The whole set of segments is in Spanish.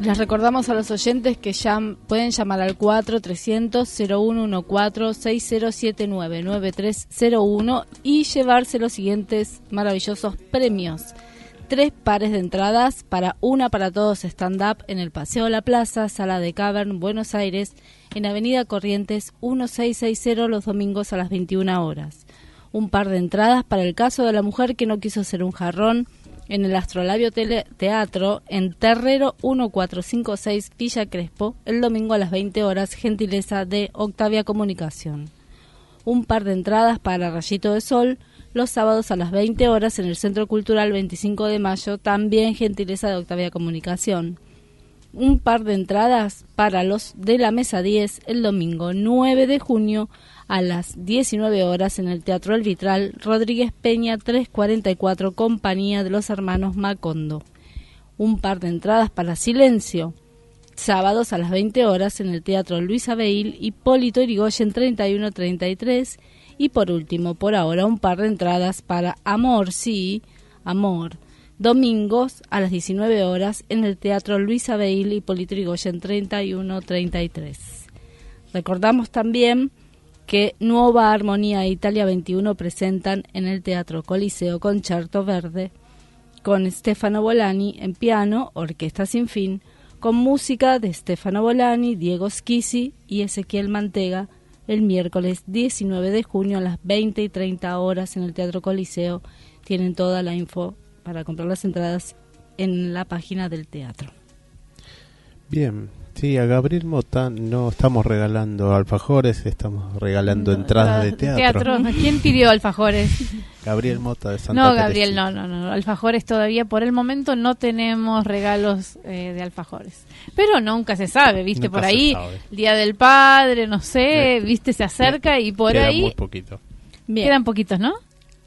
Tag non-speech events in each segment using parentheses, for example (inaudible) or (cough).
Les recordamos a los oyentes que ya pueden llamar al 4-300-0114-6079-9301 y llevarse los siguientes maravillosos premios. Tres pares de entradas para Una para Todos Stand-Up en el Paseo La Plaza, Sala de Cavern, Buenos Aires, en Avenida Corrientes 1660 los domingos a las 21 horas. Un par de entradas para el caso de la mujer que no quiso ser un jarrón en el Astrolabio Teatro en Terrero 1456 Villa Crespo el domingo a las 20 horas, gentileza de Octavia Comunicación. Un par de entradas para Rayito de Sol los sábados a las 20 horas en el Centro Cultural 25 de Mayo, también gentileza de Octavia Comunicación. Un par de entradas para los de la Mesa 10 el domingo 9 de junio a las 19 horas en el Teatro El Vitral, Rodríguez Peña 344, Compañía de los Hermanos Macondo. Un par de entradas para Silencio, sábados a las 20 horas en el Teatro Luis Abeil, Hipólito Irigoyen 3133 y por último, por ahora, un par de entradas para Amor, sí, Amor, domingos a las 19 horas en el Teatro Luis Abeil, Hipólito Irigoyen 3133. Recordamos también que Nueva Armonía e Italia 21 presentan en el Teatro Coliseo Concerto Verde con Stefano Bolani en piano, Orquesta Sin Fin, con música de Stefano Bolani, Diego Schisi y Ezequiel Mantega el miércoles 19 de junio a las 20 y 30 horas en el Teatro Coliseo. Tienen toda la info para comprar las entradas en la página del teatro. Bien, Sí, a Gabriel Mota no estamos regalando alfajores, estamos regalando entradas de teatro. ¿Quién pidió alfajores? Gabriel Mota de Santa No, Gabriel, no, no, no. Alfajores todavía por el momento no tenemos regalos eh, de alfajores. Pero nunca se sabe, ¿viste? por ahí, Día del Padre, no sé, ¿viste? Se acerca y por Queda ahí. muy poquito. Quedan poquitos, ¿no?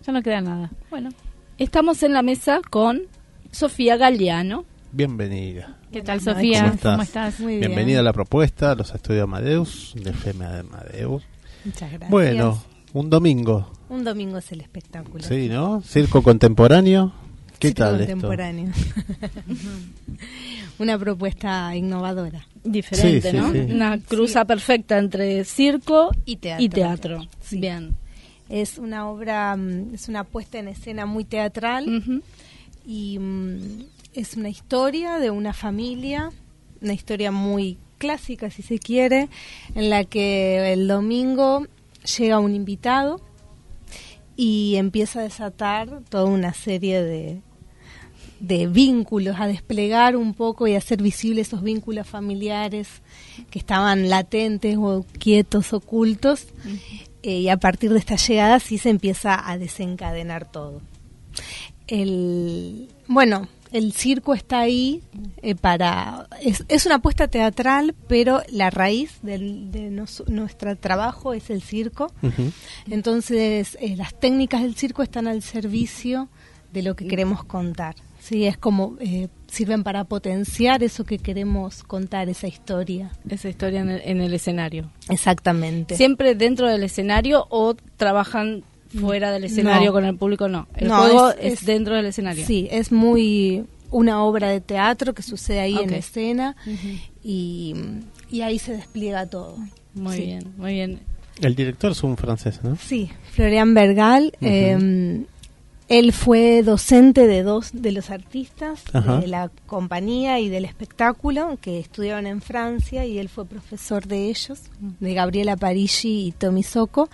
Ya no queda nada. Bueno. Estamos en la mesa con Sofía Galeano. Bienvenida. ¿Qué tal, Sofía? ¿Cómo estás? Muy Bienvenida a la propuesta, a los estudios Amadeus, de FM Amadeus. Muchas gracias. Bueno, un domingo. Un domingo es el espectáculo. Sí, ¿no? Circo contemporáneo. ¿Qué Circo tal contemporáneo. (laughs) Una propuesta innovadora. Diferente, Sí, sí, ¿no? sí. Una cruza perfecta entre circo Y teatro. y teatro. Sí. Bien. Es una obra, mm, es una puesta en escena muy teatral Ujú. y mm, es una historia de una familia, una historia muy clásica si se quiere, en la que el domingo llega un invitado y empieza a desatar toda una serie de, de vínculos, a desplegar un poco y a hacer visibles esos vínculos familiares que estaban latentes o quietos, ocultos, eh, y a partir de esta llegada sí se empieza a desencadenar todo. El, bueno, el circo está ahí eh, para... Es, es una apuesta teatral, pero la raíz del- de nos- nuestro trabajo es el circo. Entonces, eh, las técnicas del circo están al servicio de lo que queremos contar. Sí, es como eh, sirven para potenciar eso que queremos contar, esa historia. Esa historia en el, en el escenario. Exactamente. ¿Siempre dentro del escenario o trabajan fuera del escenario No. con el público? No. El No, juego es- es, es- dentro del escenario. Sí, es muy una obra de teatro que sucede ahí en escena y, ahí se despliega todo. Muy bien, muy bien. El director es un francés, ¿no? Sí, Florian Bergal. Em, él fue docente de dos de los artistas de la compañía y del espectáculo que estudiaron en Francia y él fue profesor de ellos, de Gabriela Parigi y Tommy Socco.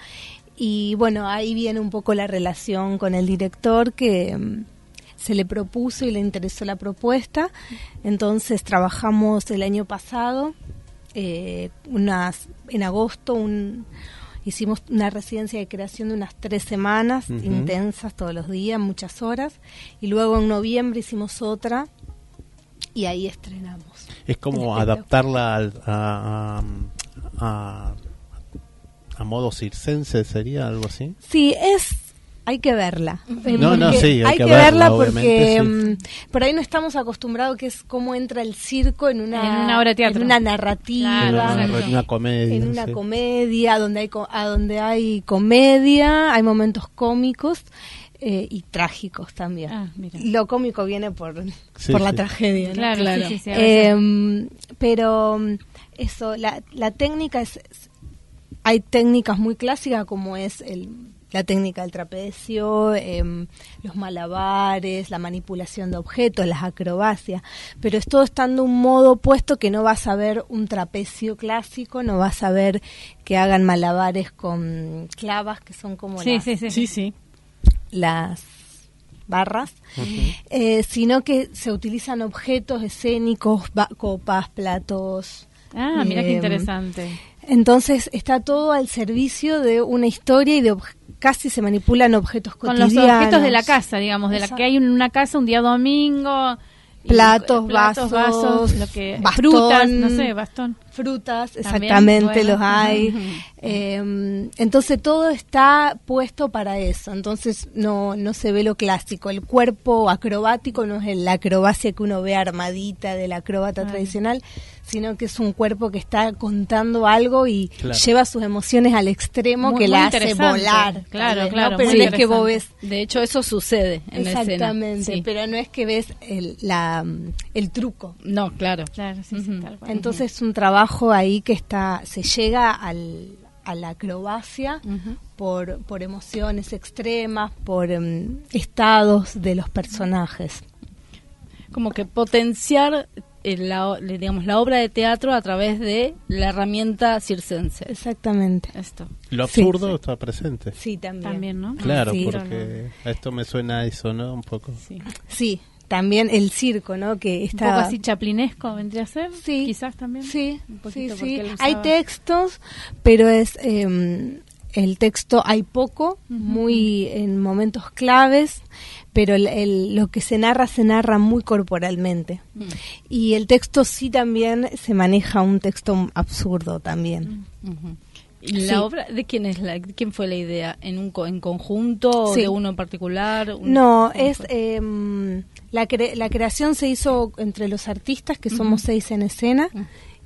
Y bueno, ahí viene un poco la relación con el director que em, se le propuso y le interesó la propuesta. Entonces trabajamos el año pasado, eh, unas, en agosto, un, hicimos una residencia de creación de unas tres semanas intensas todos los días, muchas horas. Y luego en noviembre hicimos otra y ahí estrenamos. Es como adaptarla a, a, a modo circense, ¿sería algo así? Sí, es hay que verla. No, no, sí, hay, que, verla, porque mm, por ahí no estamos acostumbrados que es cómo entra el circo en una, en una obra de teatro. En una narrativa, en una comedia, en una comedia donde hay a donde hay comedia, hay momentos cómicos. Eh, y trágicos también. Ah, Lo cómico viene por, por la tragedia. Claro, claro. Em, pero mm, eso, la, la técnica es, hay técnicas muy clásicas como es el la técnica del trapecio, em, los malabares, la manipulación de objetos, las acrobacias, pero es todo estando un modo opuesto que no vas a ver un trapecio clásico, no vas a ver que hagan malabares con clavas, que son como las, sí, sí. las barras, eh, sino que se utilizan objetos escénicos, copas, platos. Ah, mira qué em, interesante. Entonces está todo al servicio de una historia y de casi se manipulan objetos cotidianos. Con los objetos de la casa, digamos, de la que hay en una casa un día domingo. Platos, vasos, vasos lo que, frutas, no sé, bastón. Frutas, exactamente, los hay. Em, entonces todo está puesto para eso. Entonces no, no se ve lo clásico. El cuerpo acrobático no es la acrobacia que uno ve armadita del acróbata tradicional, sino que es un cuerpo que está contando algo y lleva sus emociones al extremo que la hace volar. Claro, claro. Pero no es que vos ves. De hecho, eso sucede en la escena. Exactamente, pero no es que ves el, la, el truco. No, claro. claro sí, Entonces es un trabajo ahí que está se llega al a la acrobacia por, por emociones extremas, por em, estados de los personajes. Como que potenciar eh, la, digamos, la obra de teatro a través de la herramienta circense. Exactamente. Esto. Lo absurdo está presente. Sí, también. ¿no? Claro, porque a esto me suena a eso, ¿no? Un poco. Sí también el circo, ¿no? Que está... Un poco así chaplinesco vendría a ser, sí, quizás también. Sí, sí, sí. Hay textos, pero es em, el texto hay poco, muy en momentos claves, pero el, lo que se narra se narra muy corporalmente. Mm. Y el texto sí también se maneja un texto absurdo también. ¿Y la obra de quién es la quién fue la idea en un en conjunto o de uno en particular? no, es la, la creación se hizo entre los artistas, que somos seis en escena,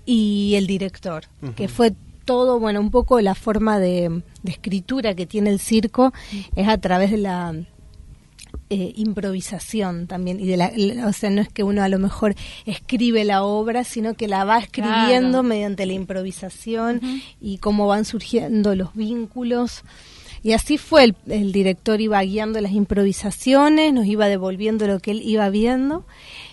y el director, que fue todo, bueno, un poco la forma de, escritura que tiene el circo es a través de la eh, improvisación también y de la, o sea no es que uno a lo mejor escribe la obra sino que la va escribiendo mediante la improvisación y cómo van surgiendo los vínculos. Y así fue, el, director iba guiando las improvisaciones, nos iba devolviendo lo que él iba viendo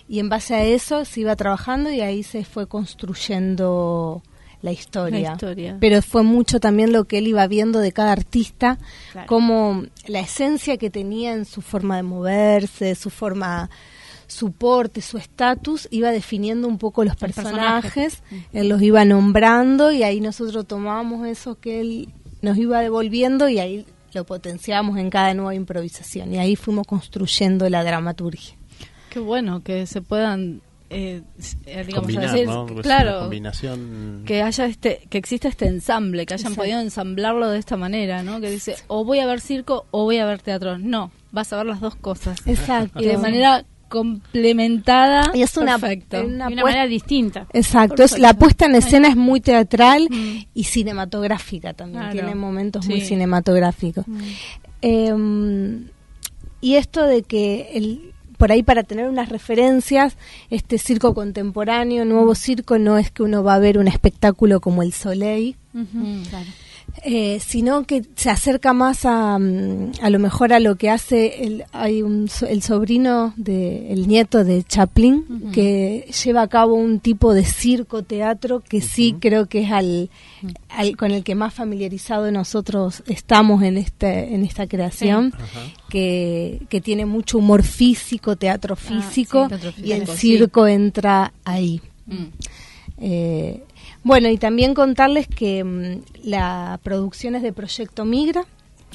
y en base a eso se iba trabajando y ahí se fue construyendo la historia. Pero fue mucho también lo que él iba viendo de cada artista, como la esencia que tenía en su forma de moverse, su forma su porte, su estatus, iba definiendo un poco los personajes, él los iba nombrando y ahí nosotros tomábamos eso que él nos iba devolviendo y ahí lo potenciábamos en cada nueva improvisación. Y ahí fuimos construyendo la dramaturgia. Qué bueno que se puedan eh, eh digamos claro combinación. que haya este que exista este ensamble que hayan podido ensamblarlo de esta manera no que dice o voy a ver circo o voy a ver teatro. No vas a ver las dos cosas. Exacto. Y de manera complementada y es una, una, manera distinta. Exacto la puesta en escena es muy teatral mm. y cinematográfica también tiene momentos muy cinematográficos. Mm. em, y esto de que el por ahí para tener unas referencias, este circo contemporáneo, nuevo circo, no es que uno va a ver un espectáculo como el Soleil, eh, sino que se acerca más a, mm, a lo mejor a lo que hace el, hay un, el sobrino de el nieto de Chaplin que lleva a cabo un tipo de circo teatro que sí creo que es al, con el que más familiarizado nosotros estamos en este en esta creación que, que, tiene mucho humor físico teatro ah, físico, y el circo entra ahí. Mm. eh, bueno, y también contarles que mm, la producción es de Proyecto Migra,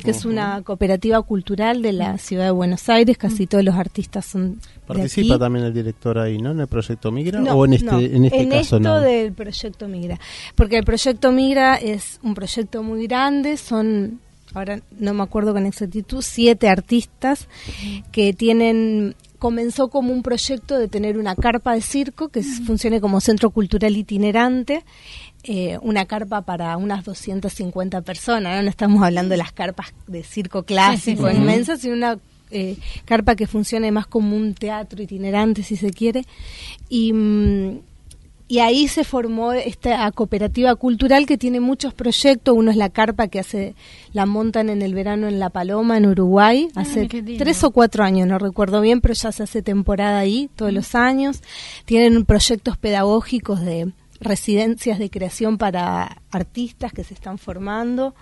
que es una cooperativa cultural de la ciudad de Buenos Aires, casi todos los artistas son Participa también el director ahí, ¿no? En el proyecto Migra o en este en este en esto del proyecto Migra, porque el proyecto Migra es un proyecto muy grande, son ahora no me acuerdo con exactitud, siete artistas que tienen comenzó como un proyecto de tener una carpa de circo que funcione como centro cultural itinerante, eh, una carpa para unas 250 personas, no, estamos hablando de las carpas de circo clásico inmensas, sino una eh, carpa que funcione más como un teatro itinerante, si se quiere. Y, mm, y ahí se formó esta cooperativa cultural que tiene muchos proyectos. Uno es la carpa que hace, la montan en el verano en La Paloma, en Uruguay, ah, hace tres o cuatro años, no recuerdo bien, pero ya se hace temporada ahí todos los años. Tienen proyectos pedagógicos de residencias de creación para artistas que se están formando.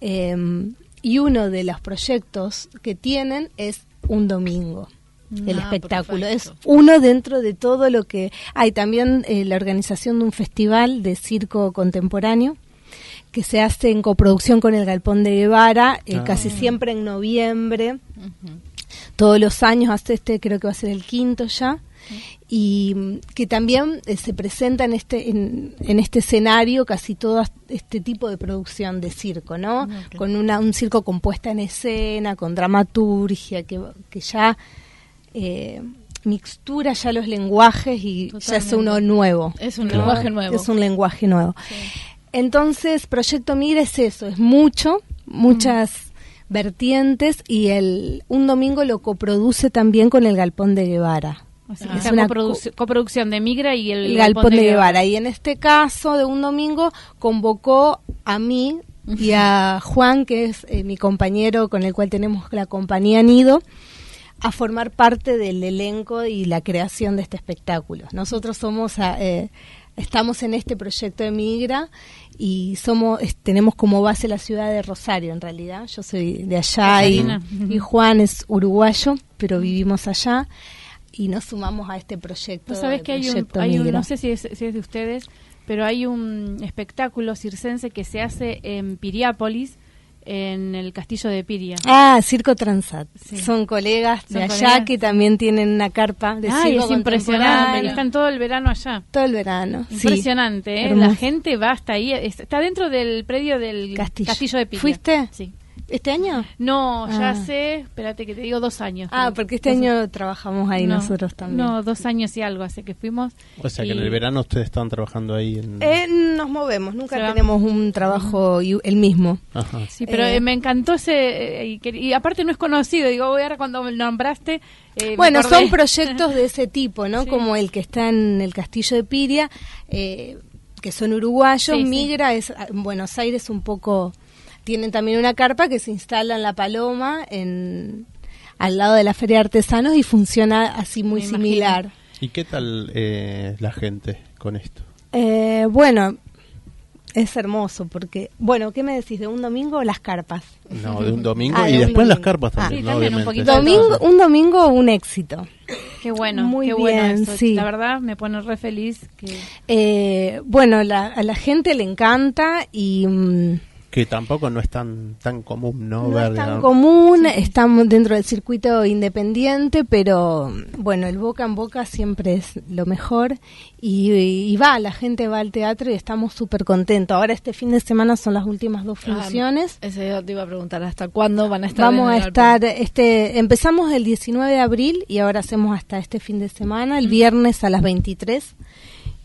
Em, y uno de los proyectos que tienen es un domingo el ah, espectáculo. Es uno dentro de todo lo que hay. También eh, la organización de un festival de circo contemporáneo que se hace en coproducción con el Galpón de Guevara, eh, ah. casi siempre en noviembre. Todos los años, hace este creo que va a ser el quinto ya. Y mm, que también eh, se presenta en este en, este escenario casi todo este tipo de producción de circo, ¿no? Ah, con una, un circo compuesta en escena, con dramaturgia, que, que ya eh, mixtura ya los lenguajes y ya es uno nuevo. Es un lenguaje nuevo. Es un lenguaje nuevo. Entonces, Proyecto Migra es eso, es mucho, muchas mm. vertientes y el un domingo lo coproduce también con el Galpón de Guevara. es una coproducción de Migra y el, Galpón, de, Guevara. Y en este caso, de un domingo, convocó a mí y a (laughs) Juan, que es eh, mi compañero con el cual tenemos la compañía Nido, a formar parte del elenco y la creación de este espectáculo. Nosotros somos, eh, estamos en este proyecto de Migra y somos, tenemos como base la ciudad de Rosario en realidad. Yo soy de allá y, Juan es uruguayo, pero vivimos allá y nos sumamos a este proyecto. ¿Sabes que hay un, no sé si es, si es de ustedes, pero hay un espectáculo circense que se hace en Piriápolis en el castillo de Piria. Ah, Circo Transat. Son colegas de allá que también tienen una carpa de Ay, es impresionante. Están todo el verano allá. Todo el verano. Impresionante, ¿eh? La gente va hasta ahí. Está dentro del predio del castillo, de Piria. ¿Fuiste? Sí. ¿Este año? No, ya ah. sé, espérate que te digo dos años. Ah, porque este año trabajamos ahí nosotros también. No, dos años y algo, así que fuimos. O sea que en el verano ustedes están trabajando ahí. En... Eh, nos movemos, nunca tenemos un trabajo el mismo. Ajá. Sí, pero eh, me encantó ese, eh, y, aparte no es conocido, digo, voy ahora cuando me nombraste. bueno, son proyectos de ese (laughs) tipo, ¿no? Como el que está en el castillo de Piria, que son uruguayos, migra, es en Buenos Aires un poco tienen también una carpa que se instala en La Paloma, en, al lado de la Feria de Artesanos, y funciona así muy similar. ¿Y qué tal eh, la gente con esto? Eh, bueno, es hermoso porque, bueno, ¿qué me decís? ¿De un domingo las carpas? No, de un domingo ah, y después las carpas también, ah, un, domingo, un domingo un éxito. Qué bueno, Muy qué bien, bueno Sí. La verdad me pone re feliz. Que... Eh, bueno, la, a la gente le encanta y... Mm, que tampoco no es tan tan común no, no es tan común estamos dentro del circuito independiente pero bueno el boca en boca siempre es lo mejor y, va la gente va al teatro y estamos súper contentos. Ahora este fin de semana son las últimas dos ah, funciones. ese te iba a preguntar hasta cuándo van a estar vamos a estar este empezamos el 19 de abril y ahora hacemos hasta este fin de semana el viernes a las 23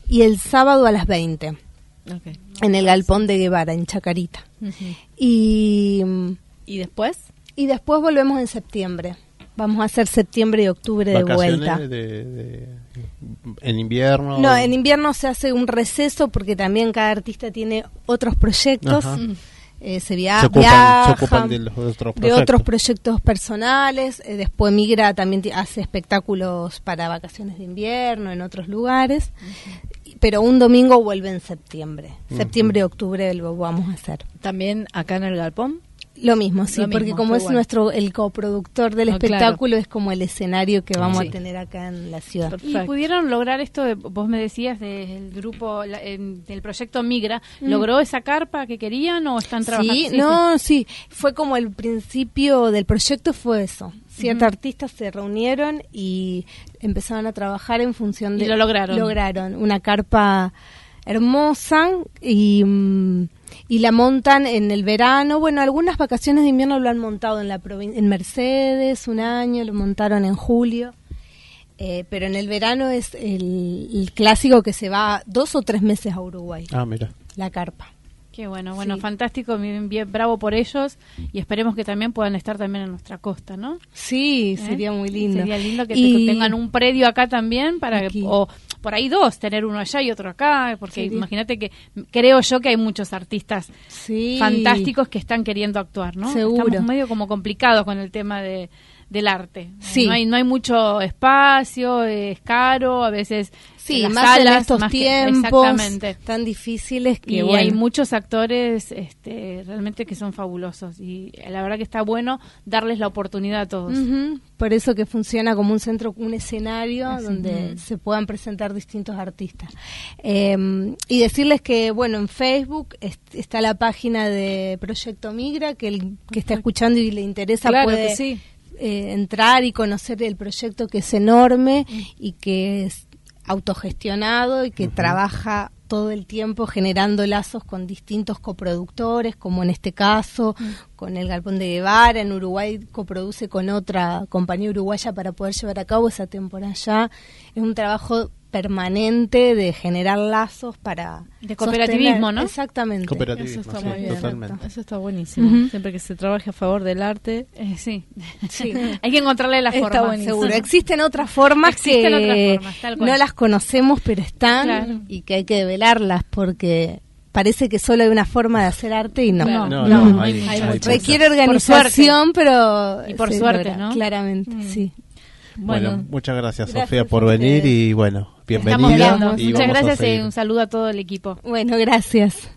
y el sábado a las 20 en el galpón de Guevara, en Chacarita. y, ¿Y después? Y después volvemos en septiembre. Vamos a hacer septiembre y octubre de vuelta. en invierno. No, en invierno se hace un receso porque también cada artista tiene otros proyectos. Eh, se, viaja, de, otros proyectos personales, eh, después migra, también hace espectáculos para vacaciones de invierno en otros lugares, pero un domingo vuelve en septiembre, septiembre, octubre lo vamos a hacer. También acá en el Galpón. Lo mismo, sí, porque como es nuestro el coproductor del espectáculo, es como el escenario que vamos a tener acá en la ciudad. ¿Y pudieron lograr esto, vos me decías, del grupo, del proyecto Migra, mm. ¿logró esa carpa que querían o están trabajando? Sí, no, sí, fue como el principio del proyecto fue eso. Ciertos artistas se reunieron y empezaron a trabajar en función de... Y lo lograron. Lograron una carpa hermosa y... Mm, y la montan en el verano. Bueno, algunas vacaciones de invierno lo han montado en la en Mercedes un año, lo montaron en julio. Eh, pero en el verano es el, clásico que se va dos o tres meses a Uruguay. Ah, mira. La carpa. Qué bueno, bueno, fantástico, bien, bien, bravo por ellos y esperemos que también puedan estar también en nuestra costa, ¿no? Sí, ¿Eh? sería muy lindo. Sería lindo que, tengan un predio acá también para que, o por ahí dos, tener uno allá y otro acá, porque imagínate que creo yo que hay muchos artistas fantásticos que están queriendo actuar, ¿no? Seguro. Estamos medio como complicados con el tema de del arte. No hay, no hay mucho espacio, es caro, a veces Sí, más en estos tiempos tan difíciles que y hay muchos actores este, realmente que son fabulosos. Y la verdad que está bueno darles la oportunidad a todos. Por eso que funciona como un centro, un escenario donde se puedan presentar distintos artistas. Em, y decirles que, bueno, en Facebook está la página de Proyecto Migra, que el que está escuchando y le interesa puede... Eh, entrar y conocer el proyecto que es enorme y que es, autogestionado y que trabaja todo el tiempo generando lazos con distintos coproductores, como en este caso, con el Galpón de Guevara, en Uruguay coproduce con otra compañía uruguaya para poder llevar a cabo esa temporada ya. Es un trabajo permanente de generar lazos para de cooperativismo, ¿no? Exactamente. Eso está muy bien. Eso está buenísimo. Siempre que se trabaje a favor del arte, eh, sí. sí. (laughs) Hay que encontrarle la forma. Seguro. Existen otras formas que no las conocemos, pero están y que hay que develarlas porque parece que solo hay una forma de hacer arte y no. No, no, hay, requiere organización, pero y por suerte, ¿no? Claramente, mm. sí. Bueno, muchas gracias, Sofía por venir y bueno, bienvenida. muchas gracias y un saludo a todo el equipo. Bueno, gracias.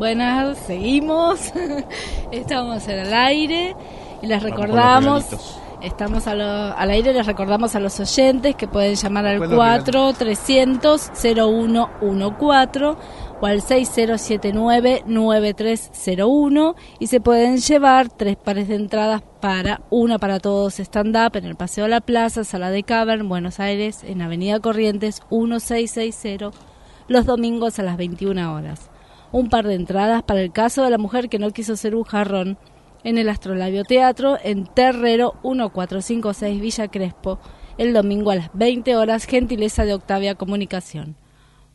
Buenas, seguimos. (laughs) Estamos en el aire y les recordamos. Estamos al aire, les recordamos a los oyentes que pueden llamar al 4 300 0114 o al 6079 9301 y se pueden llevar tres pares de entradas para una para todos stand up en el Paseo de la Plaza, Sala de Cavern, Buenos Aires, en Avenida Corrientes 1660, los domingos a las 21 horas un par de entradas para el caso de la mujer que no quiso ser un jarrón en el Astrolabio Teatro en Terrero 1456 Villa Crespo, el domingo a las 20 horas, gentileza de Octavia Comunicación.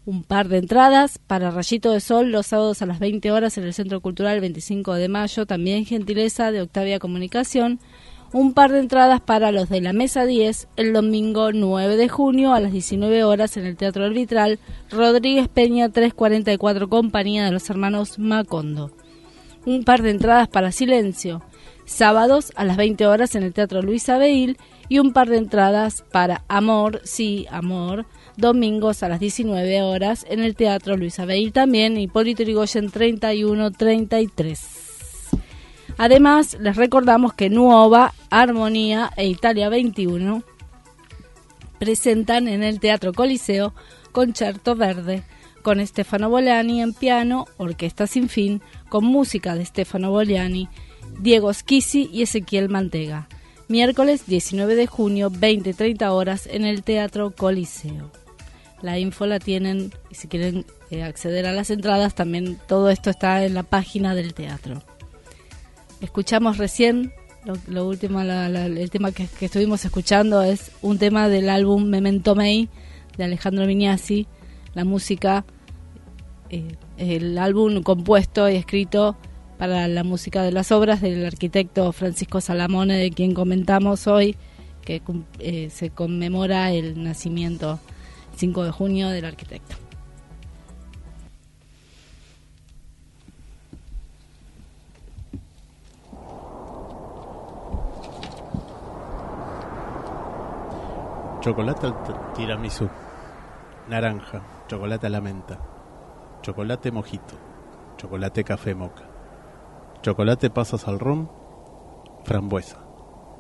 Un par de entradas para Rayito de Sol los sábados a las 20 horas en el Centro Cultural 25 de Mayo, también gentileza de Octavia Comunicación un par de entradas para los de la Mesa 10 el domingo 9 de junio a las 19 horas en el Teatro Arbitral Rodríguez Peña 344 Compañía de los Hermanos Macondo. Un par de entradas para Silencio, sábados a las 20 horas en el Teatro Luis Abeil y un par de entradas para Amor, sí, Amor, domingos a las 19 horas en el Teatro Luis Abeil también, Hipólito Yrigoyen 3133. Además, les recordamos que Nuova, Armonía e Italia 21 presentan en el Teatro Coliseo Concerto Verde con Stefano Boliani en piano, Orquesta Sin Fin, con música de Stefano Boliani, Diego Schisi y Ezequiel Mantega. Miércoles 19 de junio, 20-30 horas en el Teatro Coliseo. La info la tienen, y si quieren eh, acceder a las entradas, también todo esto está en la página del teatro. Escuchamos recién, lo, último, el tema que, estuvimos escuchando es un tema del álbum Memento Mei de Alejandro Viñasi, la música, eh, el álbum compuesto y escrito para la música de las obras del arquitecto Francisco Salamone, de quien comentamos hoy, que eh, se conmemora el nacimiento 5 de junio del arquitecto. Chocolate al tiramisú. Naranja. Chocolate a la menta. Chocolate mojito. Chocolate café moca. Chocolate pasas al ron. Frambuesa.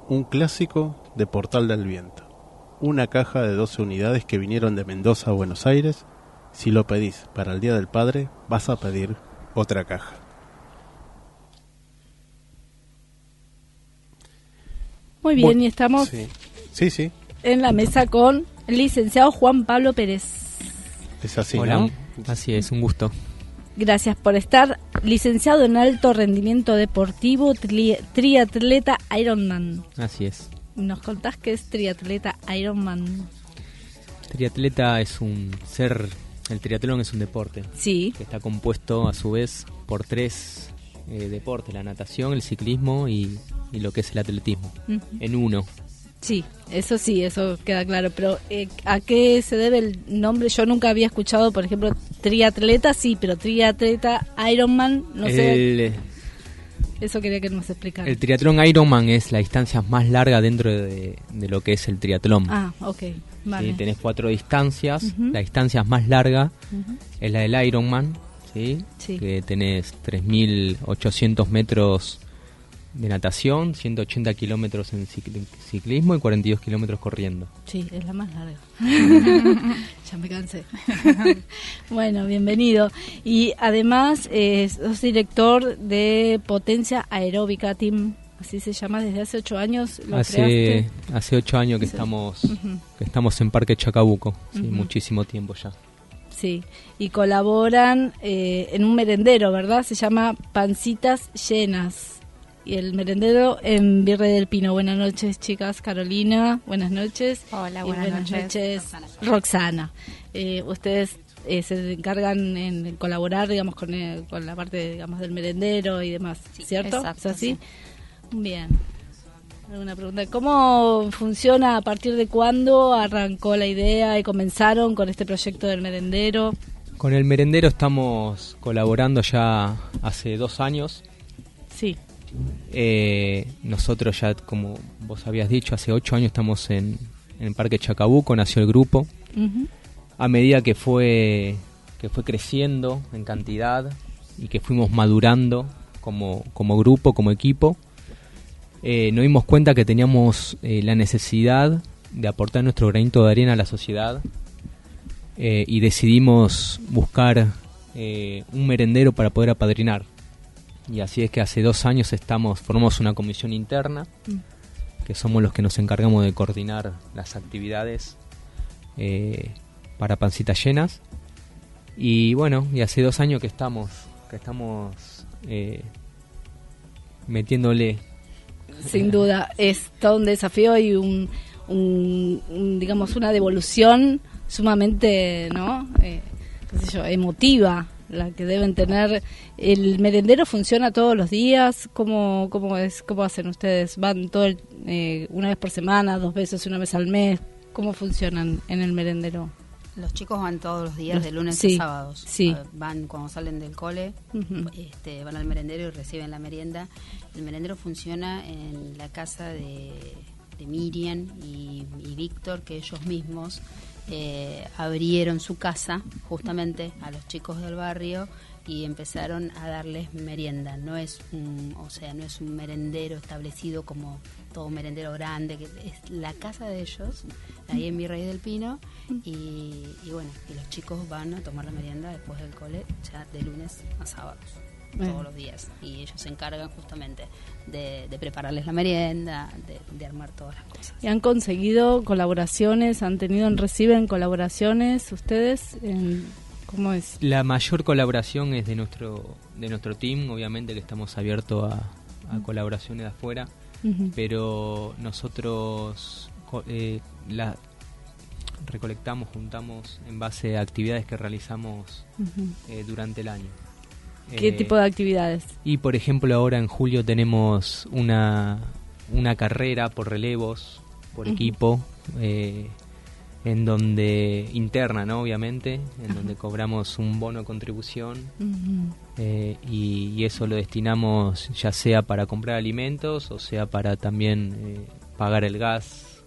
Un clásico de Portal del Viento. Una caja de 12 unidades que vinieron de Mendoza a Buenos Aires. Si lo pedís para el Día del Padre, vas a pedir otra caja. Muy bien, y estamos. sí, sí en la mesa con el licenciado Juan Pablo Pérez. Es así, Hola. Así es, un gusto. Gracias por estar. Licenciado en alto rendimiento deportivo, triatleta Ironman. Así es. ¿Nos contás qué es triatleta Ironman? Triatleta es un ser, el triatlón es un deporte. Sí. Que está compuesto a su vez por tres eh, deportes, la natación, el ciclismo y, lo que es el atletismo, en uno. Sí, eso sí, eso queda claro. Pero eh, ¿a qué se debe el nombre? Yo nunca había escuchado, por ejemplo, triatleta, sí, pero triatleta Ironman, no sé. Eso quería que nos explicara. El triatlón Ironman es la distancia más larga dentro de, lo que es el triatlón. Ah, ok. Vale. tenés cuatro distancias. La distancia más larga es la del Ironman, ¿sí? que tenés 3.800 metros de natación, 180 kilómetros en ciclismo y 42 kilómetros corriendo. Sí, es la más larga. (laughs) ya me cansé. (laughs) bueno, bienvenido. Y además eh, sos director de Potencia Aeróbica Team, así se llama, desde hace ocho años. ¿lo hace, hace ocho años que, estamos, que estamos en Parque Chacabuco, sí, muchísimo tiempo ya. Sí, y colaboran eh, en un merendero, ¿verdad? Se llama Pancitas Llenas. Y el merendero en Virrey del Pino. Buenas noches, chicas. Carolina, buenas noches. Hola, buenas, noches. Roxana. Eh, ustedes eh, se encargan en colaborar, digamos, con, con la parte, digamos, del merendero y demás, ¿cierto? Exacto, ¿Es así? Bien. ¿Alguna pregunta? ¿Cómo funciona? ¿A partir de cuándo arrancó la idea y comenzaron con este proyecto del merendero? Con el merendero estamos colaborando ya hace dos años. Sí. Eh, nosotros ya, como vos habías dicho, hace ocho años estamos en, el Parque Chacabuco, nació el grupo. A medida que fue, que fue creciendo en cantidad y que fuimos madurando como, como grupo, como equipo, eh, nos dimos cuenta que teníamos eh, la necesidad de aportar nuestro granito de arena a la sociedad eh, y decidimos buscar un merendero para poder apadrinar. Y así es que hace dos años estamos, formamos una comisión interna, que somos los que nos encargamos de coordinar las actividades para pancitas llenas. Y bueno, y hace dos años que estamos, que estamos metiéndole sin duda. Es todo un desafío y un, digamos, una devolución sumamente, ¿no? Eh, emotiva la que deben tener. ¿El merendero funciona todos los días? ¿Cómo, cómo, es, cómo hacen ustedes? ¿Van todo eh, una vez por semana, dos veces, una vez al mes? ¿Cómo funcionan en el merendero? Los chicos van todos los días, de lunes a sábados. Sí. Van cuando salen del cole, este, van al merendero y reciben la merienda. El merendero funciona en la casa de, Miriam y, Víctor, que ellos mismos eh, abrieron su casa justamente a los chicos del barrio y empezaron a darles merienda. No es un, o sea, no es un merendero establecido como todo merendero grande, que es la casa de ellos, ahí en Virrey del Pino, y, bueno, y los chicos van a tomar la merienda después del cole, ya de lunes a sábados, todos los días, y ellos se encargan justamente de, prepararles la merienda, de, armar todas las cosas. ¿Y han conseguido colaboraciones, han tenido, reciben colaboraciones ustedes? ¿Cómo es? La mayor colaboración es de nuestro, de nuestro team, obviamente que estamos abiertos a, a colaboraciones de afuera pero nosotros eh, la recolectamos, juntamos en base a actividades que realizamos eh, durante el año. ¿Qué eh, tipo de actividades? Y por ejemplo ahora en julio tenemos una, una carrera por relevos, por equipo, en donde interna, ¿no? Obviamente, en donde cobramos un bono de contribución eh, y, eso lo destinamos ya sea para comprar alimentos o sea para también eh, pagar el gas,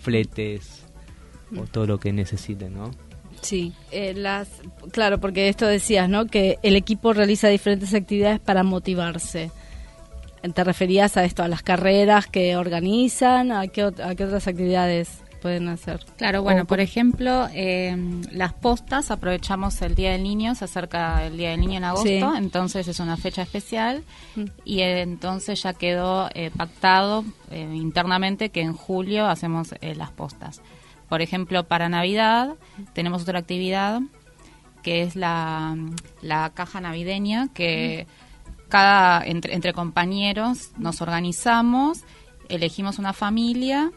fletes o todo lo que necesiten, ¿no? Sí, eh, las, claro, porque esto decías, ¿no? Que el equipo realiza diferentes actividades para motivarse. ¿Te referías a esto, a las carreras que organizan? ¿A qué, a qué otras actividades? pueden hacer? Claro, bueno, por ejemplo, eh, las postas, aprovechamos el Día del Niño, se acerca el Día del Niño en agosto, entonces es una fecha especial mm. y entonces ya quedó eh, pactado eh, internamente que en julio hacemos las postas. Por ejemplo, para Navidad tenemos otra actividad que es la, la caja navideña que... Cada, entre, entre compañeros nos organizamos, elegimos una familia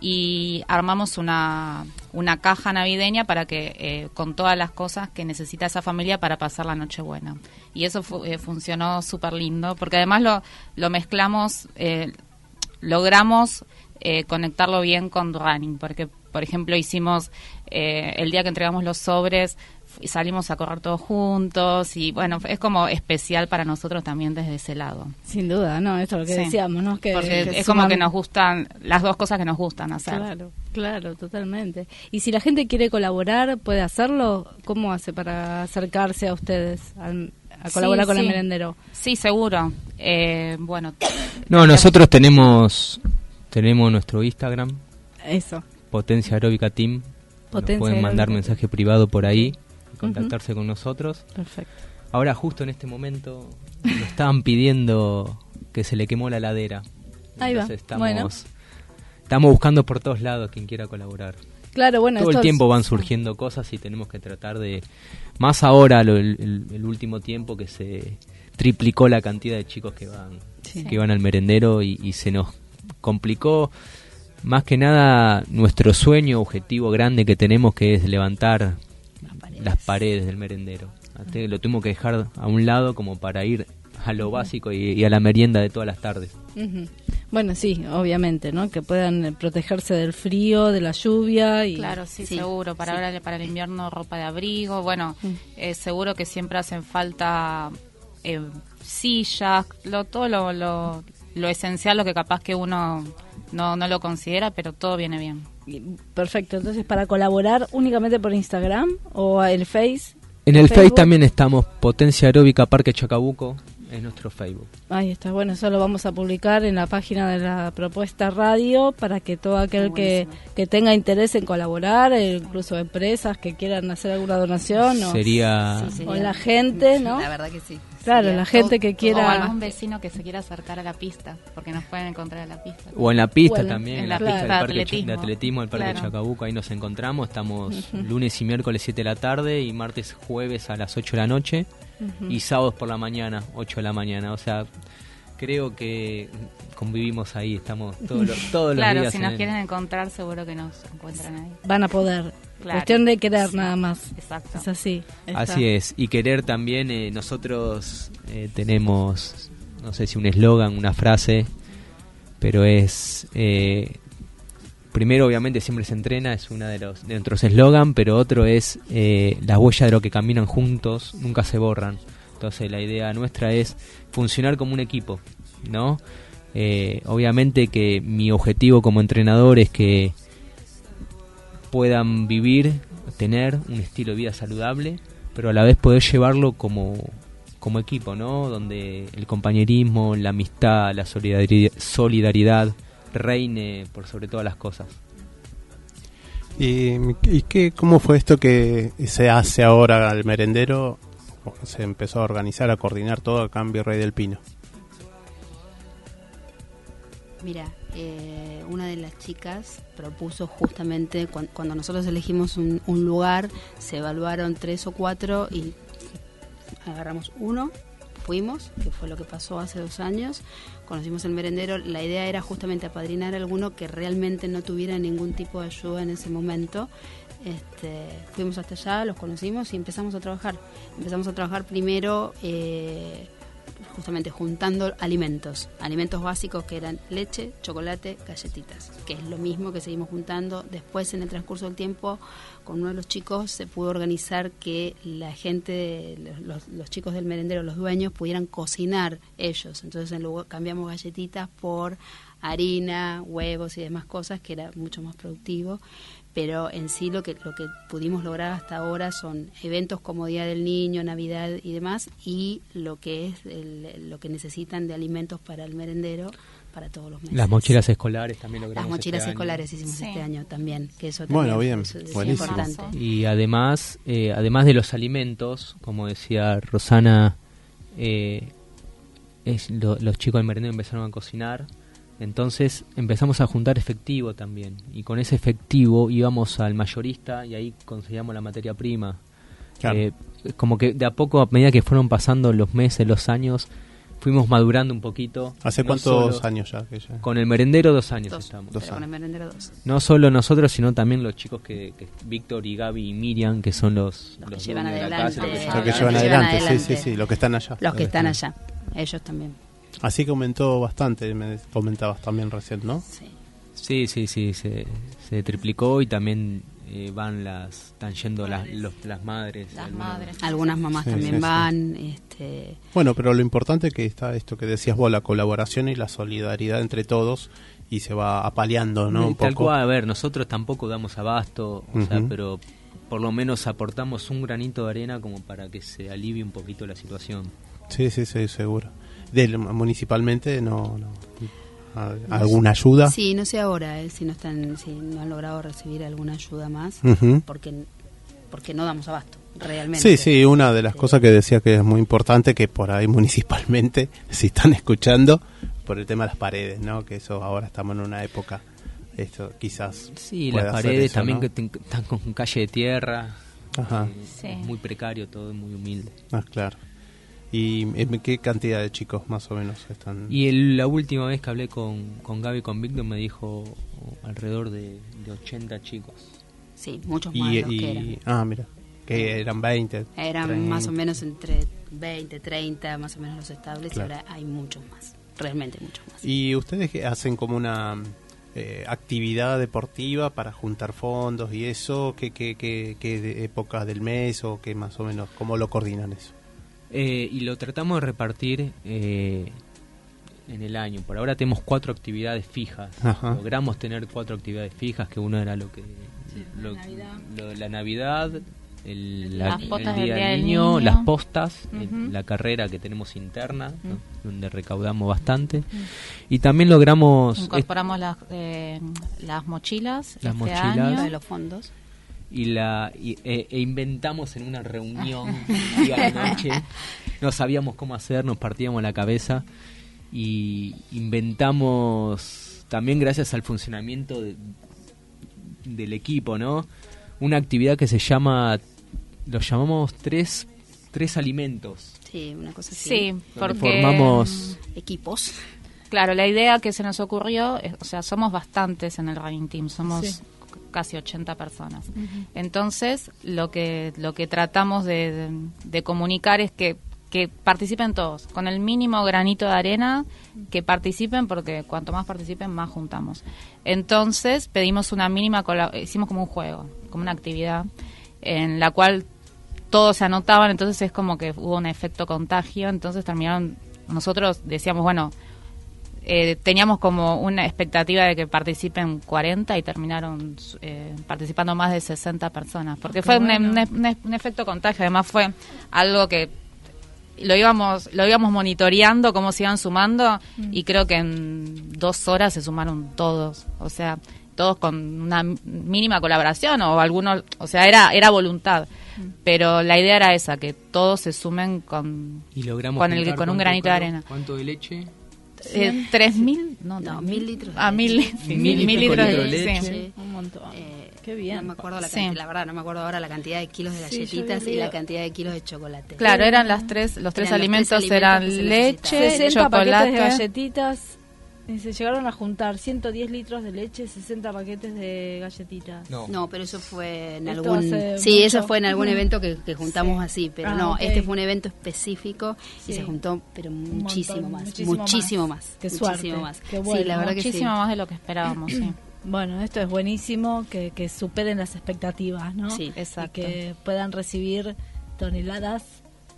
y armamos una, una caja navideña para que eh, con todas las cosas que necesita esa familia para pasar la noche buena. Y eso eh, funcionó súper lindo porque además lo, lo mezclamos eh, logramos conectarlo bien con running porque por ejemplo hicimos el día que entregamos los sobres salimos a correr todos juntos y bueno, es como especial para nosotros también desde ese lado. Sin duda, ¿no? Esto es lo que decíamos, ¿no? Que, Porque es como que nos gustan, las dos cosas que nos gustan hacer. Claro, claro, totalmente. Y si la gente quiere colaborar, ¿puede hacerlo? ¿Cómo hace para acercarse a ustedes, a colaborar con el merendero? Sí, seguro. Eh, bueno. No, nosotros tenemos, tenemos nuestro Instagram. Eso. Potencia Aeróbica Team. pueden mandar mensaje privado por ahí contactarse con nosotros. Perfecto. Ahora justo en este momento nos estaban pidiendo que se le quemó la ladera. Ahí va. Estamos, estamos buscando por todos lados quien quiera colaborar. Claro, bueno, todo el tiempo van surgiendo cosas y tenemos que tratar de más ahora el, último tiempo que se triplicó la cantidad de chicos que van que van al merendero y, y se nos complicó más que nada nuestro sueño objetivo grande que tenemos que es levantar las paredes del merendero. Lo tengo que dejar a un lado como para ir a lo básico y, a la merienda de todas las tardes. Bueno, sí, obviamente, ¿no? Que puedan eh, protegerse del frío, de la lluvia. Y... Claro, sí, seguro. Para ahora, para el invierno, ropa de abrigo. Bueno, eh, seguro que siempre hacen falta eh, sillas, lo, todo lo, lo, lo esencial, lo que capaz que uno no, no lo considera, pero todo viene bien. Perfecto, entonces para colaborar únicamente por Instagram o el Face. En el Face también estamos, Potencia Aeróbica Parque Chacabuco, es nuestro Facebook. Ahí está, bueno, eso lo vamos a publicar en la página de la propuesta radio para que todo aquel que, que, tenga interés en colaborar, e incluso empresas que quieran hacer alguna donación sería... o, la gente, ¿no? La verdad que sí. Claro, la gente que quiera... O algún vecino que se quiera acercar a la pista, porque nos pueden encontrar en la pista. O en la pista también, en la pista del parque de atletismo, el parque Chacabuco, ahí nos encontramos, estamos lunes y miércoles 7 de la tarde y martes, jueves a las 8 de la noche y sábados por la mañana, 8 de la mañana, o sea creo que convivimos ahí, estamos todos los, todos claro, días. Claro, si nos quieren encontrar, seguro que nos encuentran ahí. Van a poder. Cuestión de querer nada más. Exacto. Es así. Así es. Y querer también, eh, nosotros eh, tenemos, no sé si un eslogan, una frase, pero es. Eh, primero, obviamente, siempre se entrena, es uno de, los, de nuestros eslogan, pero otro es las huellas de lo que caminan juntos nunca se borran. Entonces, la idea nuestra es funcionar como un equipo, ¿no? obviamente que mi objetivo como entrenador es que puedan vivir, tener un estilo de vida saludable, pero a la vez poder llevarlo como, como equipo, ¿no? Donde el compañerismo, la amistad, la solidaridad, reine por sobre todas las cosas. ¿Y, y qué, cómo fue esto que se hace ahora al merendero? Se empezó a organizar, a coordinar todo a cambio Rey del Pino. Mira, eh, una de las chicas propuso justamente cuando nosotros elegimos un, lugar, se evaluaron tres o cuatro y agarramos uno, fuimos, que fue lo que pasó hace dos años, conocimos el merendero, la idea era justamente apadrinar a alguno que realmente no tuviera ningún tipo de ayuda en ese momento. Este, fuimos hasta allá, los conocimos y empezamos a trabajar. Empezamos a trabajar primero eh, justamente juntando alimentos, alimentos básicos que eran leche, chocolate, galletitas, que es lo mismo que seguimos juntando. Después, en el transcurso del tiempo, con uno de los chicos se pudo organizar que la gente, los, chicos del merendero, los dueños, pudieran cocinar ellos. Entonces, en lugar, cambiamos galletitas por harina, huevos y demás cosas, que era mucho más productivo pero en sí lo que lo que pudimos lograr hasta ahora son eventos como Día del Niño, Navidad y demás y lo que es lo que necesitan de alimentos para el merendero para todos los meses. Las mochilas escolares también logramos. Las mochilas este escolares hicimos este año también, que eso bueno, bien, es, importante. Y además, eh, además de los alimentos, como decía Rosana, eh, es los chicos del merendero empezaron a cocinar entonces empezamos a juntar efectivo también y con ese efectivo íbamos al mayorista y ahí conseguíamos la materia prima. Eh, como que de a poco, a medida que fueron pasando los meses, los años, fuimos madurando un poquito. ¿Hace cuántos años ya, Con el merendero dos años estamos. Con el merendero dos. No solo nosotros, sino también los chicos que, Víctor y Gaby y Miriam, que son los, los, que llevan adelante. Los que, llevan adelante, sí, sí, sí, los que están allá. Los que están allá, ellos también. Así que aumentó bastante, me comentabas también recién, ¿no? Sí. Sí, sí, sí, se, triplicó y también eh, van las, están yendo las, las madres. Las madres. Algunas mamás también van. Este... Bueno, pero lo importante es que está esto que decías vos, la colaboración y la solidaridad entre todos y se va apaleando, ¿no? Un Tal cual, a ver, nosotros tampoco damos abasto, o sea, pero por lo menos aportamos un granito de arena como para que se alivie un poquito la situación. Sí, sí, sí, seguro. Del, municipalmente no, no alguna ayuda. Sí, no sé ahora eh, si no están, si no han logrado recibir alguna ayuda más, porque porque no damos abasto realmente. Sí, sí, una de las cosas que decía que es muy importante que por ahí municipalmente, (laughs) si están escuchando, por el tema de las paredes, ¿no? Que eso ahora estamos en una época, esto quizás. Sí, las paredes también que están con calle de tierra. Ajá. Eh, muy precario, todo muy humilde. Ah, claro. ¿Y en qué cantidad de chicos más o menos están? Y la última vez que hablé con, con Gaby con Víctor me dijo alrededor de, de 80 chicos. Sí, muchos más. que eran. Ah, mira, que eran 20. Eran más o menos entre 20, 30, más o menos los estables, y ahora hay muchos más, realmente muchos más. ¿Y ustedes hacen como una eh, actividad deportiva para juntar fondos y eso? ¿Qué, qué, qué, qué épocas del mes o qué más o menos? ¿Cómo lo coordinan eso? Eh, y lo tratamos de repartir eh, en el año. Por ahora tenemos cuatro actividades fijas. Logramos tener cuatro actividades fijas, que uno era lo que... la Navidad, el, postas día del niño, las postas, la carrera que tenemos interna, donde recaudamos bastante. Y también logramos... Incorporamos las, eh, las mochilas, las este mochilas. de los fondos y la e, e, inventamos en una reunión (laughs) día noche. No sabíamos cómo hacer, nos partíamos la cabeza y inventamos también gracias al funcionamiento del equipo, ¿no? Una actividad que se llama, lo llamamos tres, tres alimentos. Sí, una cosa así. Sí, porque formamos equipos. Claro, la idea que se nos ocurrió, o sea, somos bastantes en el running team, somos casi 80 personas. Entonces, lo que, lo que tratamos de, comunicar es que, que participen todos, con el mínimo granito de arena, que participen, porque cuanto más participen, más juntamos. Entonces, pedimos una mínima, hicimos como un juego, como una actividad, en la cual todos se anotaban, entonces es como que hubo un efecto contagio, entonces terminaron, nosotros decíamos, bueno, eh, teníamos como una expectativa de que participen 40 y terminaron eh, participando más de 60 personas, porque fue un, efecto contagio, además fue algo que lo íbamos lo íbamos monitoreando cómo se iban sumando mm. y creo que en dos horas se sumaron todos, o sea, todos con una mínima colaboración o algunos, o sea, era era voluntad. Mm. Pero la idea era esa, que todos se sumen con, con, el, con un granito de arena. ¿Cuánto de leche? Eh, ¿Tres mil? No, no mil litros. Ah, mil, mil, litros de leche. Un montón. Eh, Qué bien. No me acuerdo la, cantidad, la verdad, no me acuerdo ahora la cantidad de kilos de galletitas y la cantidad de kilos de chocolate. Claro, eran las tres, los tres alimentos eran leche, chocolate, de galletitas se llegaron a juntar 110 litros de leche, 60 paquetes de galletitas. No, pero eso fue en algún... Sí, eso fue en algún evento que, juntamos así, pero ah, no, este fue un evento específico y se juntó, pero muchísimo más, muchísimo, más. Qué suerte. más. Qué bueno. Sí, la verdad muchísimo más de lo que esperábamos, sí. (clears throat) Bueno, esto es buenísimo, que, que superen las expectativas, ¿no? Sí, exacto. Y que puedan recibir toneladas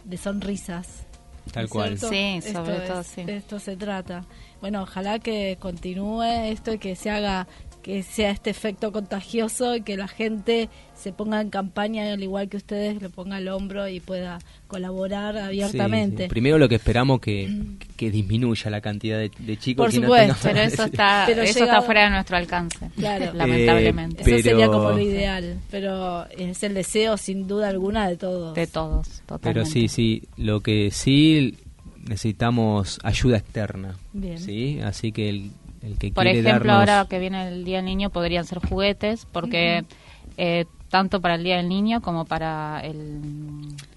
de sonrisas. Tal cual. Sí, sobre todo, sí. Esto se trata bueno, ojalá que continúe esto y que se haga que sea este efecto contagioso y que la gente se ponga en campaña al igual que ustedes le ponga el hombro y pueda colaborar abiertamente. Primero lo que esperamos que, que disminuya la cantidad de, chicos. Por supuesto, pero eso (laughs) está eso está fuera de nuestro alcance, claro. (laughs) lamentablemente. Eso sería como lo ideal, pero es el deseo sin duda alguna de todos. De todos, totalmente. Pero sí, sí, lo que sí necesitamos ayuda externa. ¿sí? Así que el, el que Por ejemplo, ahora que viene el Día del Niño podrían ser juguetes, porque eh, tanto para el Día del Niño como para el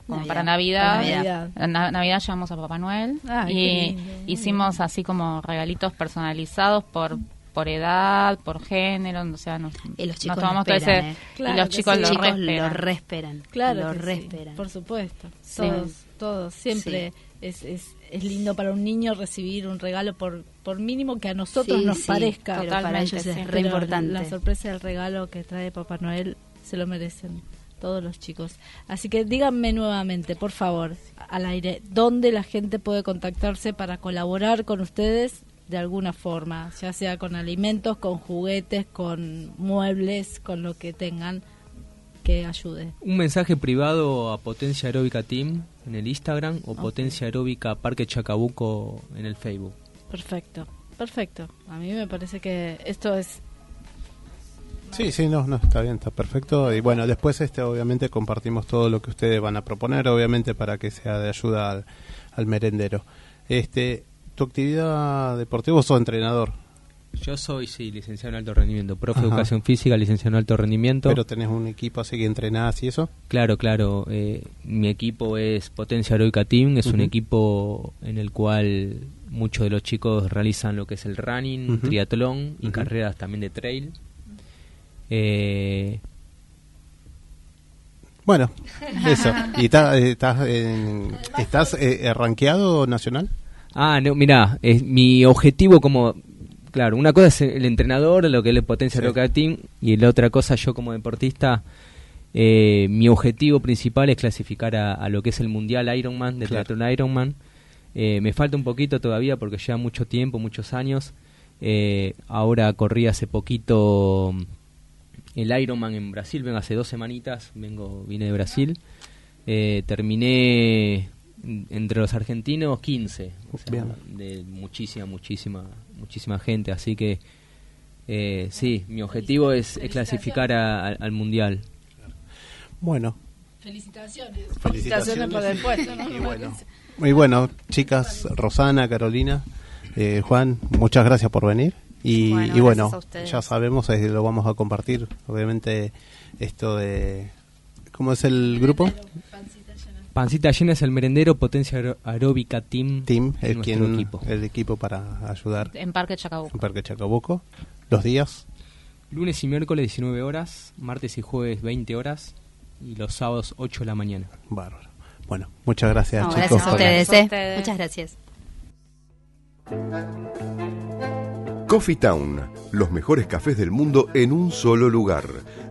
como para Navidad, Navidad. Navidad. llevamos a Papá Noel y hicimos así como regalitos personalizados por por edad, por género, o sea, nos, y los chicos tomamos lo esperan, eh. y los chicos, lo, lo resperan. Claro, lo por supuesto. Todos, todos, siempre es, es es lindo para un niño recibir un regalo por, por mínimo que a nosotros nos parezca. Pero para ellos es re importante. La sorpresa del regalo que trae Papá Noel se lo merecen todos los chicos. Así que díganme nuevamente, por favor, al aire, dónde la gente puede contactarse para colaborar con ustedes de alguna forma, ya sea con alimentos, con juguetes, con muebles, con lo que tengan que ayude. Un mensaje privado a Potencia Aeróbica Team en el Instagram o Potencia Aeróbica Parque Chacabuco en el Facebook. Perfecto, perfecto. A mí me parece que esto es Sí, sí, no, no, está bien, está perfecto. Y bueno, después este obviamente compartimos todo lo que ustedes van a proponer, obviamente para que sea de ayuda al, merendero. Este, tu actividad deportiva, vos sos entrenador. Yo soy, sí, licenciado en alto rendimiento, profe de educación física, licenciado en alto rendimiento. ¿Pero tenés un equipo así que entrenás y eso? Claro, claro. Eh, mi equipo es Potencia Heroica Team, es un equipo en el cual muchos de los chicos realizan lo que es el running, triatlón y carreras también de trail. Eh, bueno, (laughs) eso. ¿Y estás, estás, estás eh, rankeado nacional? Ah, no, mira, es mi objetivo como claro, una cosa es el entrenador, lo que le potencia sí. Team, y la otra cosa yo como deportista, eh, mi objetivo principal es clasificar a, lo que es el Mundial Ironman, de claro. Ironman. Eh, me falta un poquito todavía porque lleva mucho tiempo, muchos años. Eh, ahora corrí hace poquito el Ironman en Brasil, vengo hace dos semanitas, vengo vine de Brasil. Eh, terminé entre los argentinos 15, de muchísima, muchísima, muchísima gente, así que eh, sí, mi objetivo es, clasificar al mundial. Bueno. Felicitaciones. Felicitaciones, por el puesto, ¿no? (laughs) Y bueno, chicas, Rosana, Carolina, eh, Juan, muchas gracias por venir. Y bueno, ya sabemos, lo vamos a compartir, obviamente, esto de... ¿Cómo es el grupo? Pancita Llena es el merendero Potencia Aeróbica Team. Team, el, quien, equipo. el equipo para ayudar. En Parque Chacabuco. En Parque Chacabuco. Los días. Lunes y miércoles 19 horas, martes y jueves 20 horas y los sábados 8 de la mañana. Bárbaro. Bueno, muchas gracias chicos. Gracias a ustedes, eh. Muchas gracias. Coffee Town, los mejores cafés del mundo en un solo lugar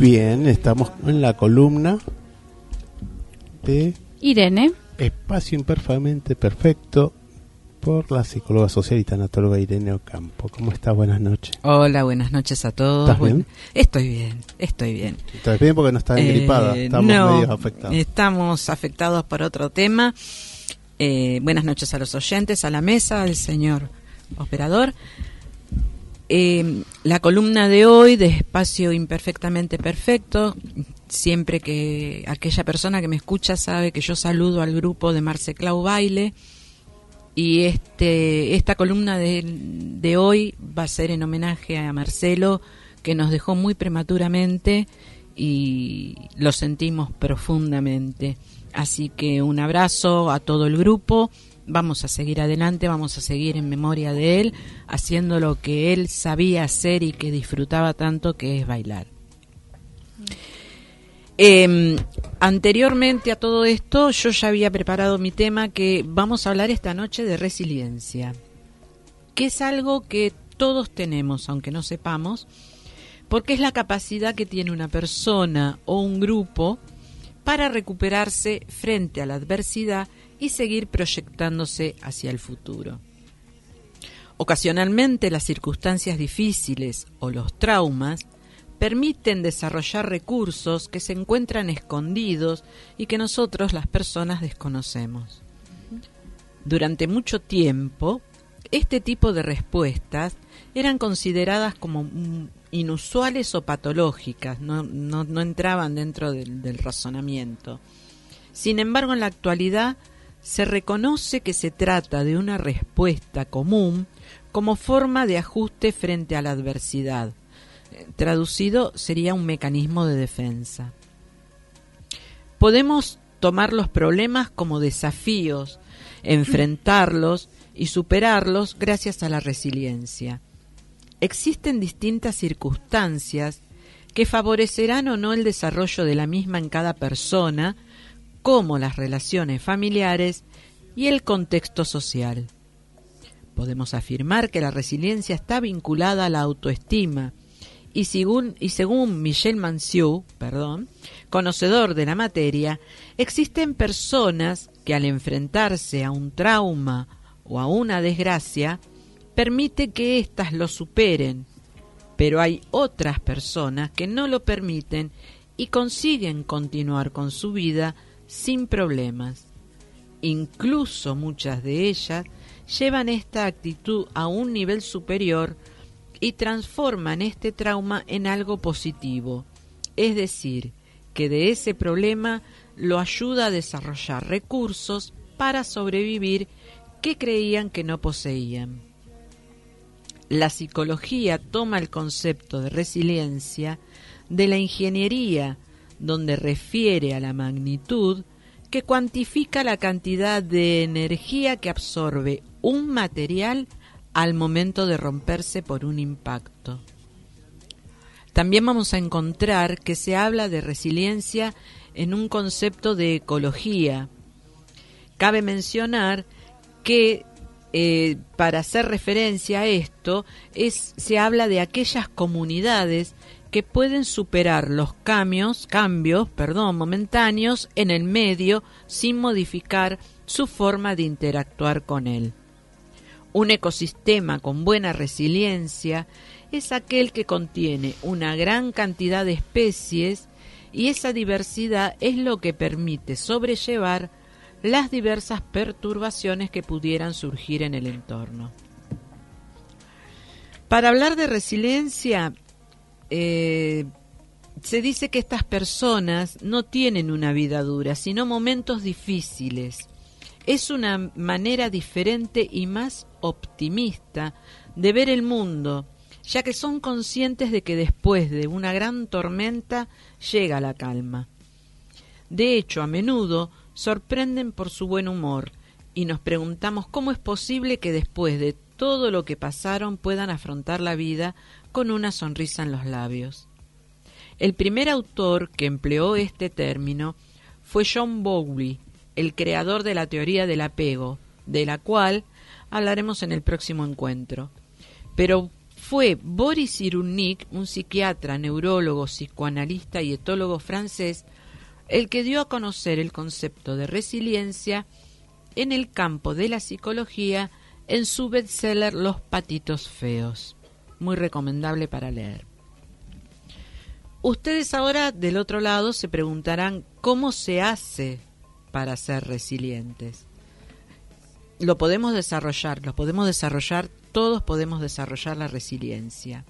Bien, estamos en la columna de Irene. Espacio Imperfectamente Perfecto por la psicóloga social y tanatóloga Irene Ocampo. ¿Cómo está? Buenas noches. Hola, buenas noches a todos. ¿Estás bien? Estoy bien, estoy bien. ¿Estás bien porque no estás engripada? Eh, estamos no, afectados. Estamos afectados por otro tema. Eh, buenas noches a los oyentes, a la mesa, al señor operador. Eh, la columna de hoy de Espacio Imperfectamente Perfecto, siempre que aquella persona que me escucha sabe que yo saludo al grupo de Marceclau Baile. Y este esta columna de, de hoy va a ser en homenaje a Marcelo que nos dejó muy prematuramente y lo sentimos profundamente. Así que un abrazo a todo el grupo vamos a seguir adelante, vamos a seguir en memoria de él, haciendo lo que él sabía hacer y que disfrutaba tanto, que es bailar. Em, anteriormente a todo esto, yo ya había preparado mi tema que vamos a hablar esta noche de resiliencia, que es algo que todos tenemos, aunque no sepamos, porque es la capacidad que tiene una persona o un grupo para recuperarse frente a la adversidad y seguir proyectándose hacia el futuro. Ocasionalmente las circunstancias difíciles o los traumas permiten desarrollar recursos que se encuentran escondidos y que nosotros las personas desconocemos. Durante mucho tiempo, este tipo de respuestas eran consideradas como inusuales o patológicas, no, entraban dentro del razonamiento. Sin embargo, en la actualidad se reconoce que se trata de una respuesta común como forma de ajuste frente a la adversidad. Traducido sería un mecanismo de defensa. Podemos tomar los problemas como desafíos, enfrentarlos y superarlos gracias a la resiliencia. Existen distintas circunstancias que favorecerán o no el desarrollo de la misma en cada persona, como las relaciones familiares y el contexto social. Podemos afirmar que la resiliencia está vinculada a la autoestima y según, y según Michel Manciou, perdón, conocedor de la materia, existen personas que al enfrentarse a un trauma o a una desgracia, permite que éstas lo superen, pero hay otras personas que no lo permiten y consiguen continuar con su vida sin problemas. Incluso muchas de ellas llevan esta actitud a un nivel superior y transforman este trauma en algo positivo, es decir, que de ese problema lo ayuda a desarrollar recursos para sobrevivir que creían que no poseían. La psicología toma el concepto de resiliencia de la ingeniería, donde refiere a la magnitud que cuantifica la cantidad de energía que absorbe un material al momento de romperse por un impacto. También vamos a encontrar que se habla de resiliencia en un concepto de ecología. Cabe mencionar que eh, para hacer referencia a esto es, se habla de aquellas comunidades que pueden superar los cambios, cambios, perdón, momentáneos en el medio sin modificar su forma de interactuar con él. Un ecosistema con buena resiliencia es aquel que contiene una gran cantidad de especies y esa diversidad es lo que permite sobrellevar las diversas perturbaciones que pudieran surgir en el entorno. Para hablar de resiliencia, eh, se dice que estas personas no tienen una vida dura, sino momentos difíciles. Es una manera diferente y más optimista de ver el mundo, ya que son conscientes de que después de una gran tormenta llega la calma. De hecho, a menudo sorprenden por su buen humor y nos preguntamos cómo es posible que después de todo lo que pasaron puedan afrontar la vida con una sonrisa en los labios. El primer autor que empleó este término fue John Bowlby, el creador de la teoría del apego, de la cual hablaremos en el próximo encuentro. Pero fue Boris Cyrulnik, un psiquiatra, neurólogo, psicoanalista y etólogo francés, el que dio a conocer el concepto de resiliencia en el campo de la psicología en su bestseller Los patitos feos. Muy recomendable para leer. Ustedes ahora del otro lado se preguntarán cómo se hace para ser resilientes. Lo podemos desarrollar, lo podemos desarrollar, todos podemos desarrollar la resiliencia.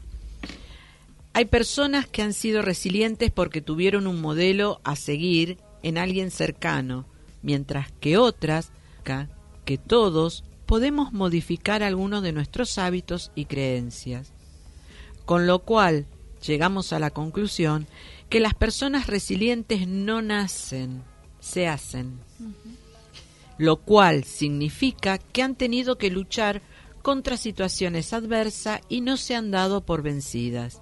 Hay personas que han sido resilientes porque tuvieron un modelo a seguir en alguien cercano, mientras que otras, que todos, podemos modificar algunos de nuestros hábitos y creencias. Con lo cual, llegamos a la conclusión que las personas resilientes no nacen, se hacen. Lo cual significa que han tenido que luchar contra situaciones adversas y no se han dado por vencidas.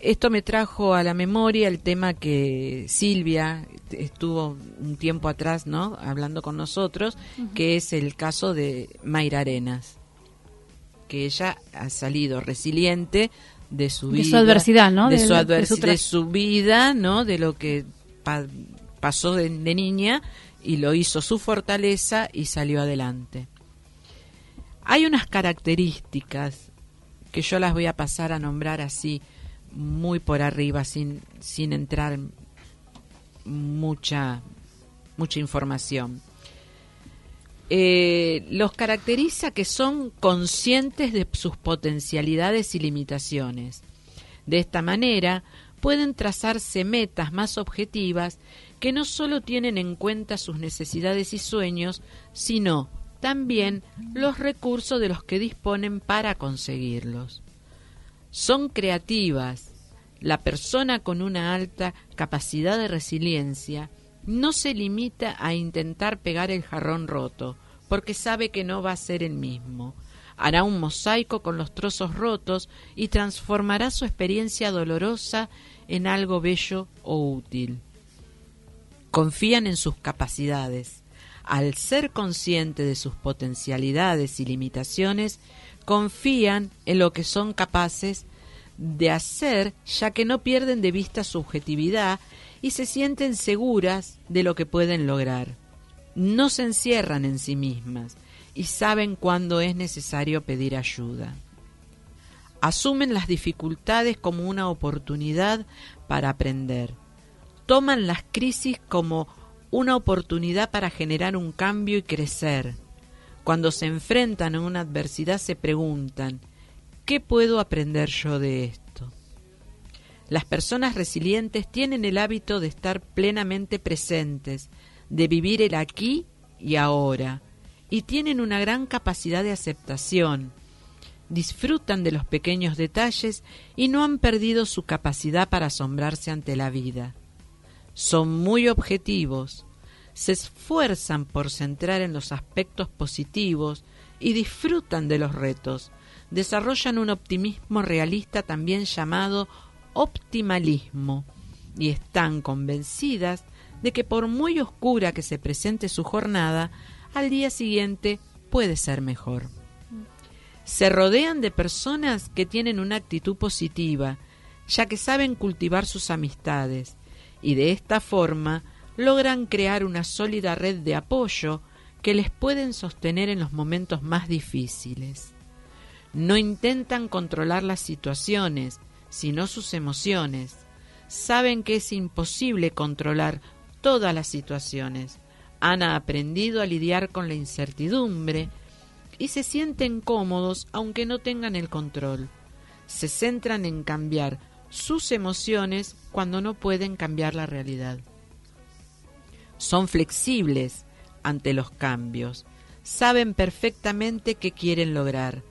Esto me trajo a la memoria el tema que Silvia estuvo un tiempo atrás, ¿no? Hablando con nosotros, que es el caso de Mayra Arenas, que ella ha salido resiliente de su vida, de su adversidad, ¿no? De, su, de su vida, ¿no? De lo que pasó de, niña y lo hizo su fortaleza y salió adelante. Hay unas características que yo las voy a pasar a nombrar así, muy por arriba, sin, sin entrar mucha, mucha información. Eh, los caracteriza que son conscientes de sus potencialidades y limitaciones. De esta manera, pueden trazarse metas más objetivas que no solo tienen en cuenta sus necesidades y sueños, sino también los recursos de los que disponen para conseguirlos. Son creativas. La persona con una alta capacidad de resiliencia no se limita a intentar pegar el jarrón roto, porque sabe que no va a ser el mismo. Hará un mosaico con los trozos rotos y transformará su experiencia dolorosa en algo bello o útil. Confían en sus capacidades. Al ser consciente de sus potencialidades y limitaciones, confían en lo que son capaces de hacer, ya que no pierden de vista su objetividad y se sienten seguras de lo que pueden lograr. No se encierran en sí mismas y saben cuándo es necesario pedir ayuda. Asumen las dificultades como una oportunidad para aprender. Toman las crisis como una oportunidad para generar un cambio y crecer. Cuando se enfrentan a una adversidad se preguntan, ¿qué puedo aprender yo de esto? Las personas resilientes tienen el hábito de estar plenamente presentes, de vivir el aquí y ahora, y tienen una gran capacidad de aceptación. Disfrutan de los pequeños detalles y no han perdido su capacidad para asombrarse ante la vida. Son muy objetivos, se esfuerzan por centrar en los aspectos positivos y disfrutan de los retos. Desarrollan un optimismo realista también llamado optimalismo y están convencidas de que por muy oscura que se presente su jornada, al día siguiente puede ser mejor. Se rodean de personas que tienen una actitud positiva, ya que saben cultivar sus amistades, y de esta forma logran crear una sólida red de apoyo que les pueden sostener en los momentos más difíciles. No intentan controlar las situaciones, sino sus emociones. Saben que es imposible controlar todas las situaciones. Han aprendido a lidiar con la incertidumbre y se sienten cómodos aunque no tengan el control. Se centran en cambiar sus emociones cuando no pueden cambiar la realidad. Son flexibles ante los cambios. Saben perfectamente qué quieren lograr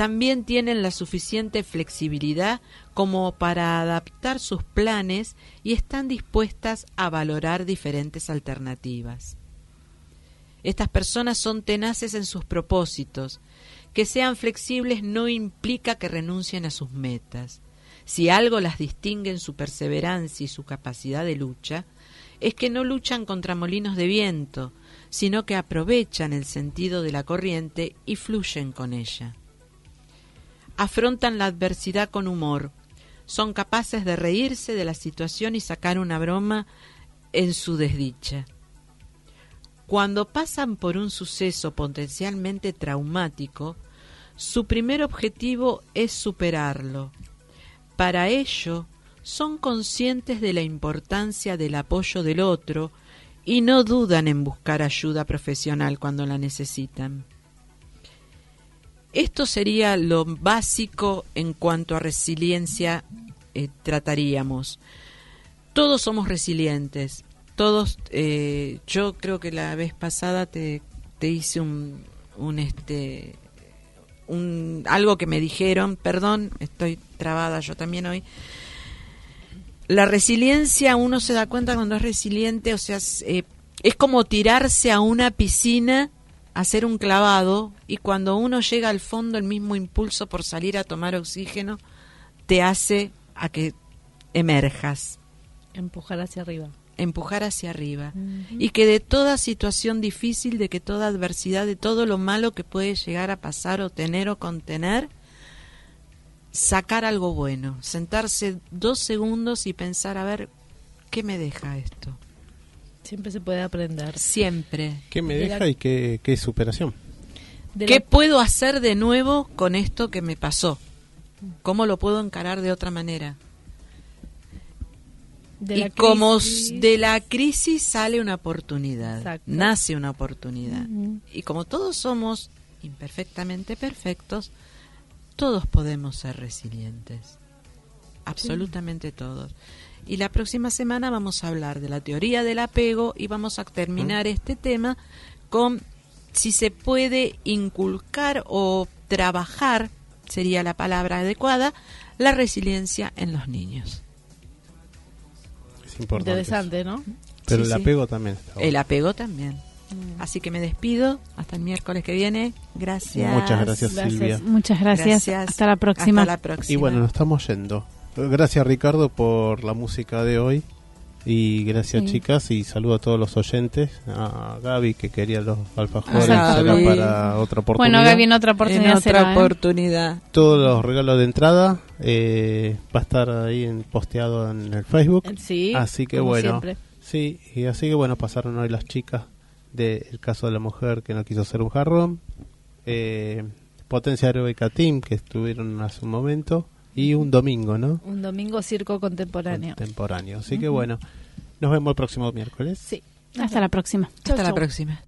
también tienen la suficiente flexibilidad como para adaptar sus planes y están dispuestas a valorar diferentes alternativas. Estas personas son tenaces en sus propósitos. Que sean flexibles no implica que renuncien a sus metas. Si algo las distingue en su perseverancia y su capacidad de lucha, es que no luchan contra molinos de viento, sino que aprovechan el sentido de la corriente y fluyen con ella afrontan la adversidad con humor, son capaces de reírse de la situación y sacar una broma en su desdicha. Cuando pasan por un suceso potencialmente traumático, su primer objetivo es superarlo. Para ello, son conscientes de la importancia del apoyo del otro y no dudan en buscar ayuda profesional cuando la necesitan. Esto sería lo básico en cuanto a resiliencia eh, trataríamos. Todos somos resilientes. Todos, eh, yo creo que la vez pasada te, te hice un, un este un, algo que me dijeron, perdón, estoy trabada yo también hoy. La resiliencia, uno se da cuenta cuando es resiliente, o sea, es, eh, es como tirarse a una piscina hacer un clavado y cuando uno llega al fondo el mismo impulso por salir a tomar oxígeno te hace a que emerjas. Empujar hacia arriba. Empujar hacia arriba. Y que de toda situación difícil, de que toda adversidad, de todo lo malo que puede llegar a pasar o tener o contener, sacar algo bueno. Sentarse dos segundos y pensar, a ver, ¿qué me deja esto? Siempre se puede aprender. Siempre. ¿Qué me deja y qué, qué superación? ¿Qué puedo hacer de nuevo con esto que me pasó? ¿Cómo lo puedo encarar de otra manera? y como de la crisis sale una oportunidad, nace una oportunidad. Y como todos somos imperfectamente perfectos, todos podemos ser resilientes. Absolutamente todos. Y la próxima semana vamos a hablar de la teoría del apego y vamos a terminar este tema con si se puede inculcar o trabajar, sería la palabra adecuada, la resiliencia en los niños. Interesante, ¿no? Pero el apego también El apego también. Así que me despido. Hasta el miércoles que viene. Gracias. Muchas gracias, Silvia. Muchas gracias. Hasta la próxima. Hasta la próxima. Y bueno, nos estamos yendo. Gracias, Ricardo, por la música de hoy. Y gracias chicas y saludo a todos los oyentes. A Gaby que quería los alfajores para otra oportunidad. Bueno, Gaby en otra oportunidad. En otra ¿eh? oportunidad. Todos los regalos de entrada eh, va a estar ahí en, posteado en el Facebook. Sí. Así que bueno. Sí, y así que bueno, pasaron hoy las chicas del caso de la mujer que no quiso hacer un jarrón. Eh, Potencia Aeróbica Team que estuvieron hace un momento y un domingo, ¿no? Un domingo circo contemporáneo. Contemporáneo. Así que bueno, nos vemos el próximo miércoles. Sí. Hasta la próxima. Hasta la próxima.